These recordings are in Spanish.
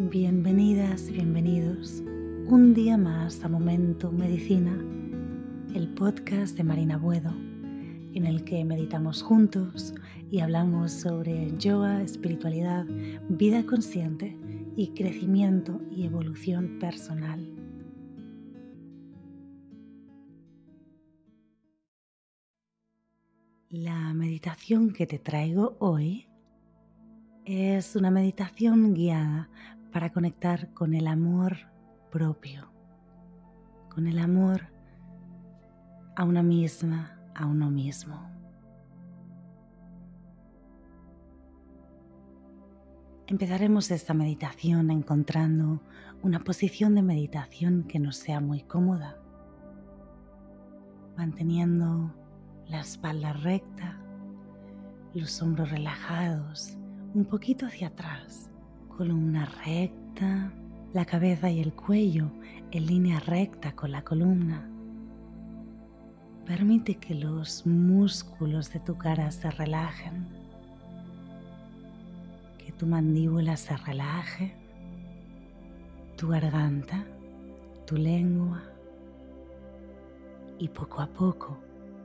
Bienvenidas bienvenidos un día más a Momento Medicina, el podcast de Marina Buedo, en el que meditamos juntos y hablamos sobre yoga, espiritualidad, vida consciente y crecimiento y evolución personal. La meditación que te traigo hoy es una meditación guiada para conectar con el amor propio, con el amor a una misma, a uno mismo. Empezaremos esta meditación encontrando una posición de meditación que nos sea muy cómoda, manteniendo la espalda recta, los hombros relajados, un poquito hacia atrás columna recta, la cabeza y el cuello en línea recta con la columna. Permite que los músculos de tu cara se relajen, que tu mandíbula se relaje, tu garganta, tu lengua y poco a poco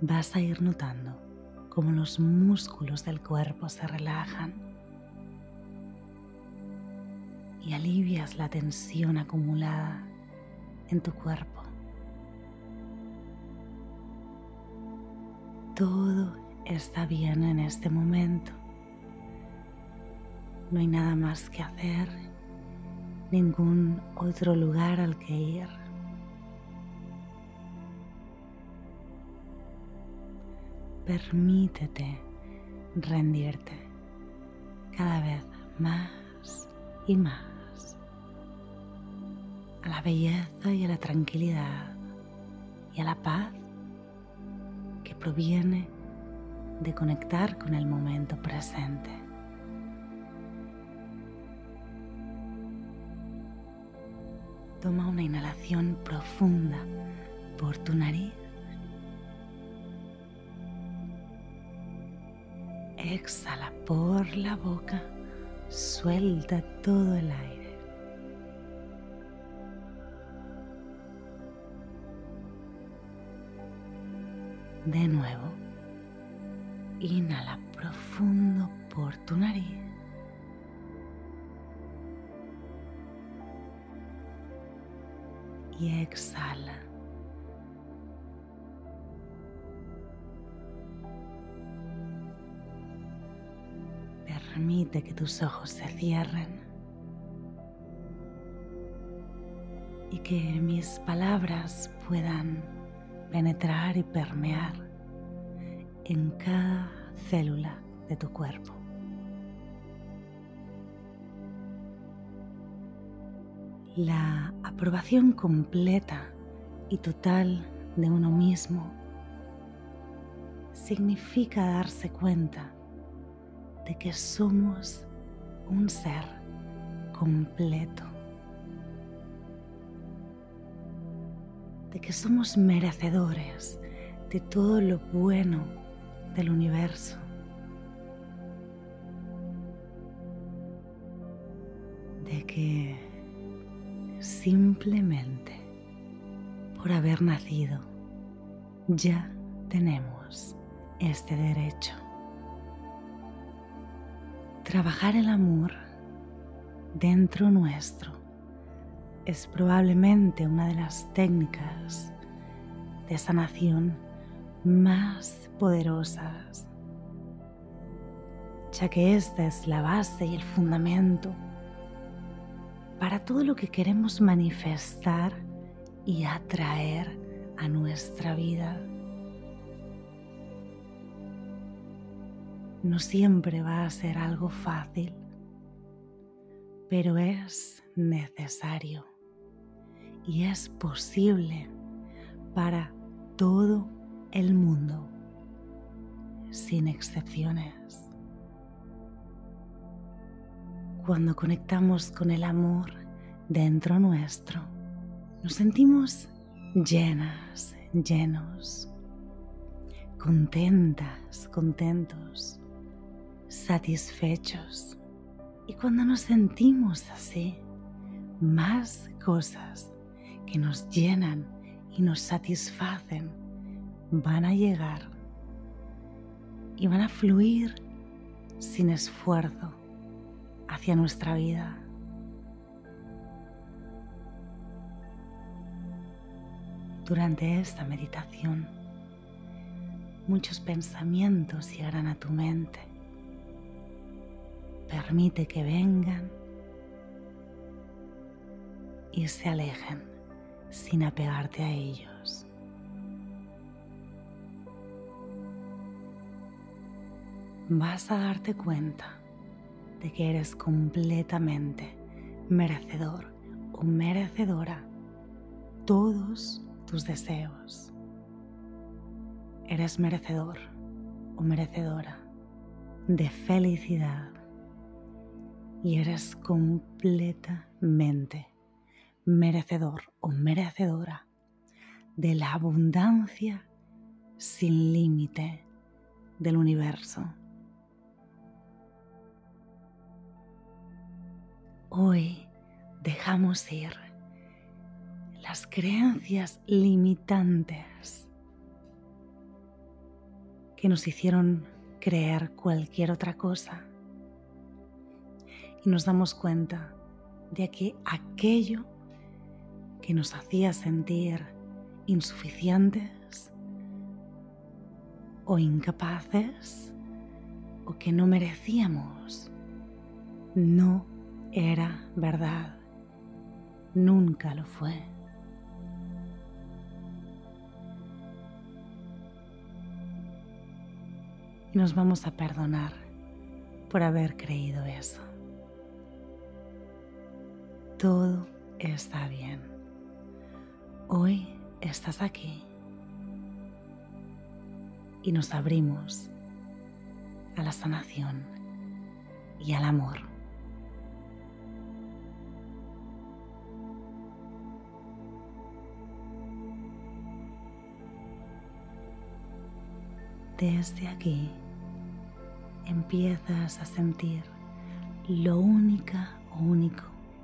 vas a ir notando cómo los músculos del cuerpo se relajan y alivias la tensión acumulada en tu cuerpo. Todo está bien en este momento. No hay nada más que hacer, ningún otro lugar al que ir. Permítete rendirte cada vez más y más la belleza y a la tranquilidad y a la paz que proviene de conectar con el momento presente. Toma una inhalación profunda por tu nariz. Exhala por la boca. Suelta todo el aire. De nuevo, inhala profundo por tu nariz. Y exhala. Permite que tus ojos se cierren y que mis palabras puedan penetrar y permear en cada célula de tu cuerpo. La aprobación completa y total de uno mismo significa darse cuenta de que somos un ser completo de que somos merecedores de todo lo bueno del universo. De que simplemente por haber nacido ya tenemos este derecho. Trabajar el amor dentro nuestro es probablemente una de las técnicas de sanación más poderosas, ya que esta es la base y el fundamento para todo lo que queremos manifestar y atraer a nuestra vida. No siempre va a ser algo fácil, pero es necesario y es posible para todo el mundo, sin excepciones. Cuando conectamos con el amor dentro nuestro, nos sentimos llenas, llenos, contentas, contentos, satisfechos. Y cuando nos sentimos así, más cosas que nos llenan y nos satisfacen van a llegar y van a fluir sin esfuerzo hacia nuestra vida. Durante esta meditación, muchos pensamientos llegarán a tu mente. Permite que vengan y se alejen sin apegarte a ellos. Vas a darte cuenta de que eres completamente merecedor o merecedora todos tus deseos. Eres merecedor o merecedora de felicidad y eres completamente merecedor o merecedora de la abundancia sin límite del universo. Hoy dejamos ir las creencias limitantes que nos hicieron creer cualquier otra cosa. Y nos damos cuenta de que aquello que nos hacía sentir insuficientes o incapaces o que no merecíamos no era verdad, nunca lo fue. Y nos vamos a perdonar por haber creído eso. Todo está bien. Hoy estás aquí y nos abrimos a la sanación y al amor. Desde aquí empiezas a sentir lo única, único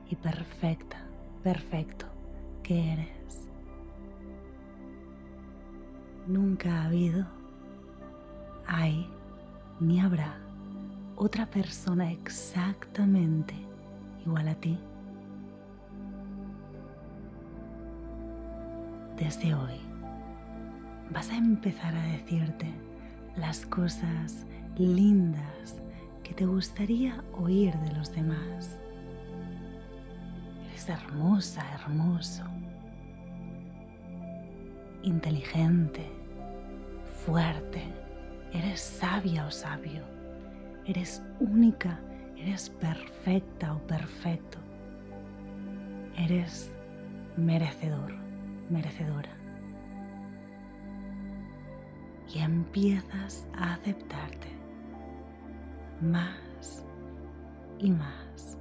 y perfecta, perfecto que eres. Nunca ha habido, hay ni habrá otra persona exactamente igual a ti. Desde hoy vas a empezar a decirte las cosas lindas que te gustaría oír de los demás. Eres hermosa, hermoso, inteligente, fuerte, eres sabia o sabio, eres única, eres perfecta o perfecto, eres merecedor, merecedora y empiezas a aceptarte más y más.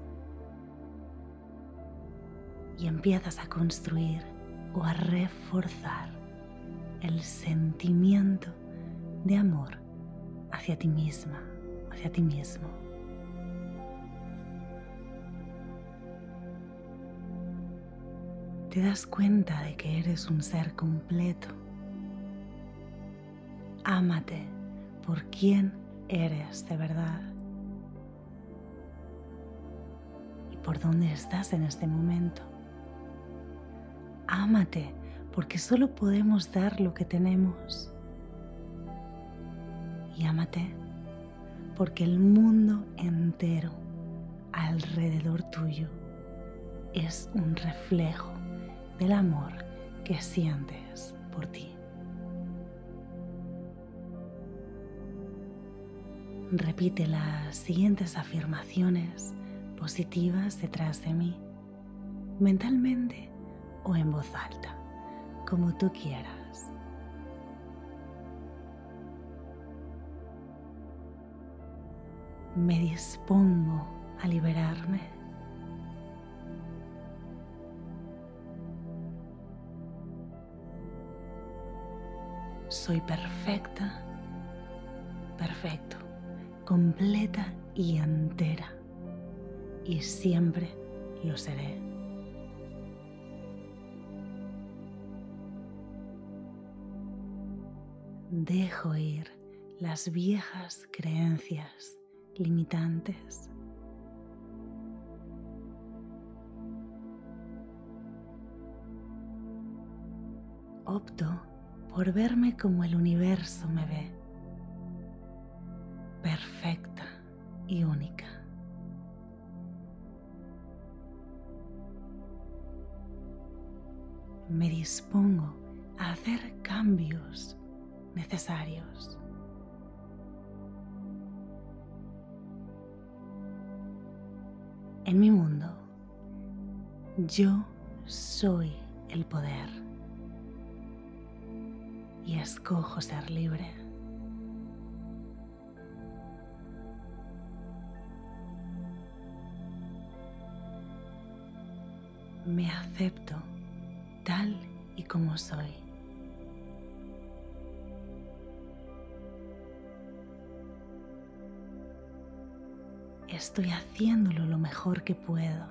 Y empiezas a construir o a reforzar el sentimiento de amor hacia ti misma, hacia ti mismo. Te das cuenta de que eres un ser completo Ámate por quien eres de verdad y por dónde estás en este momento. Ámate porque solo podemos dar lo que tenemos. Y ámate porque el mundo entero alrededor tuyo es un reflejo del amor que sientes por ti. Repite las siguientes afirmaciones positivas detrás de mí, mentalmente o en voz alta, como tú quieras. Me dispongo a liberarme. Soy perfecta, perfecto completa y entera. Y siempre lo seré. Dejo ir las viejas creencias limitantes. Opto por verme como el universo me ve y única. Me dispongo a hacer cambios necesarios. En mi mundo, yo soy el poder y escojo ser libre. Me acepto tal y como soy. Estoy haciéndolo lo mejor que puedo.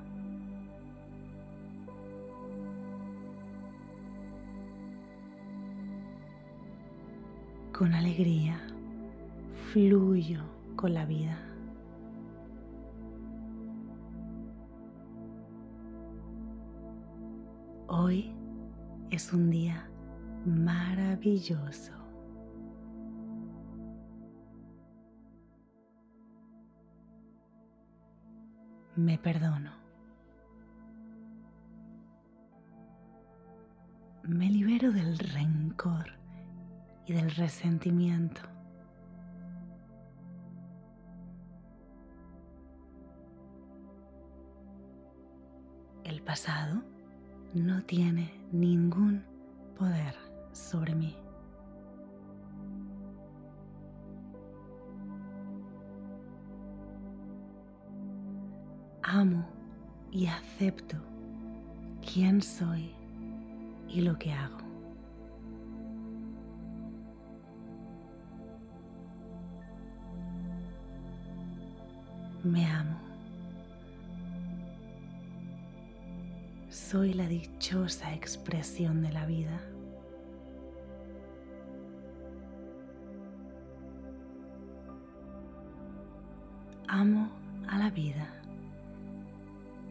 con alegría fluyo con la vida. Hoy es un día maravilloso. Me perdono. Me libero del rencor y del resentimiento. El pasado no tiene ningún poder sobre mí. Amo y acepto quién soy y lo que hago. Me amo. Soy la dichosa expresión de la vida. Amo a la vida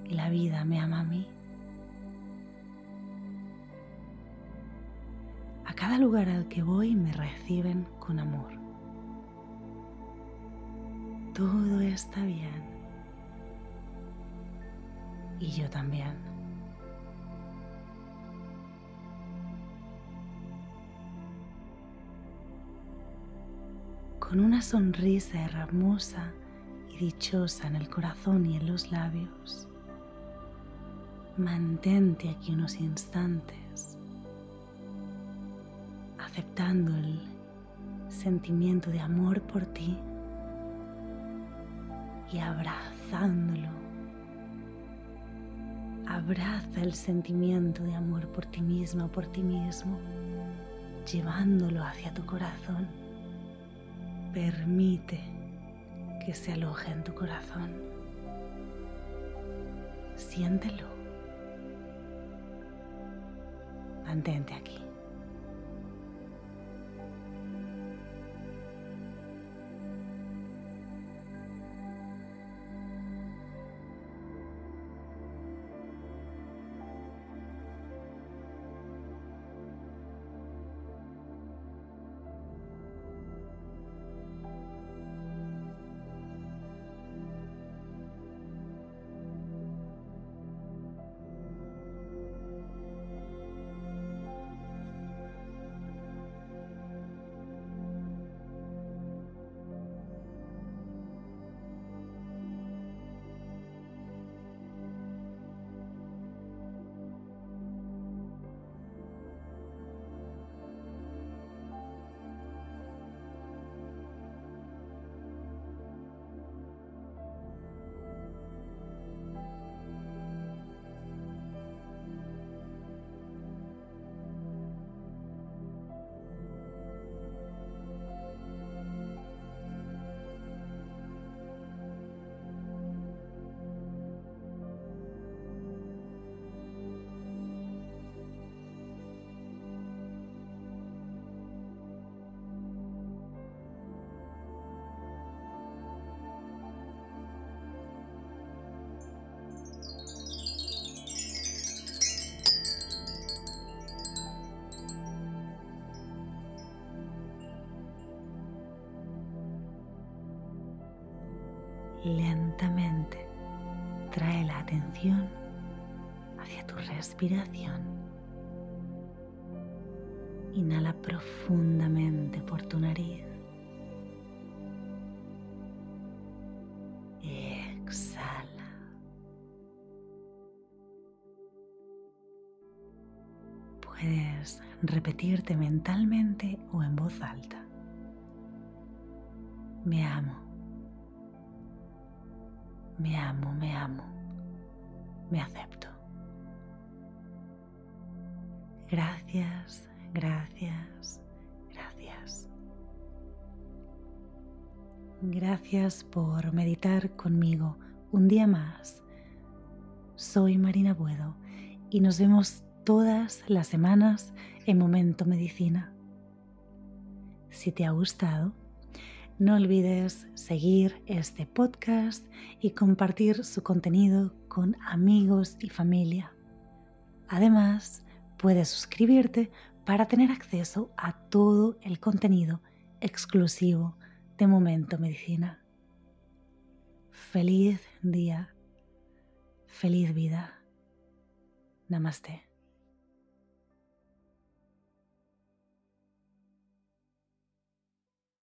y la vida me ama a mí. A cada lugar al que voy me reciben con amor todo está bien. Y yo también. Con una sonrisa hermosa y dichosa en el corazón y en los labios, mantente aquí unos instantes, aceptando el sentimiento de amor por ti y abrazándolo. Abraza el sentimiento de amor por ti misma por ti mismo, llevándolo hacia tu corazón. Permite que se aloje en tu corazón. Siéntelo. Mantente aquí. Lentamente trae la atención hacia tu respiración. Inhala profundamente por tu nariz. Exhala. Puedes repetirte mentalmente o en voz alta. Me amo. Me amo, me amo. Me acepto. Gracias, gracias, gracias. Gracias por meditar conmigo un día más. Soy Marina Buedo y nos vemos todas las semanas en Momento Medicina. Si te ha gustado, no olvides seguir este podcast y compartir su contenido con amigos y familia. Además, puedes suscribirte para tener acceso a todo el contenido exclusivo de Momento Medicina. Feliz día, feliz vida. Namaste.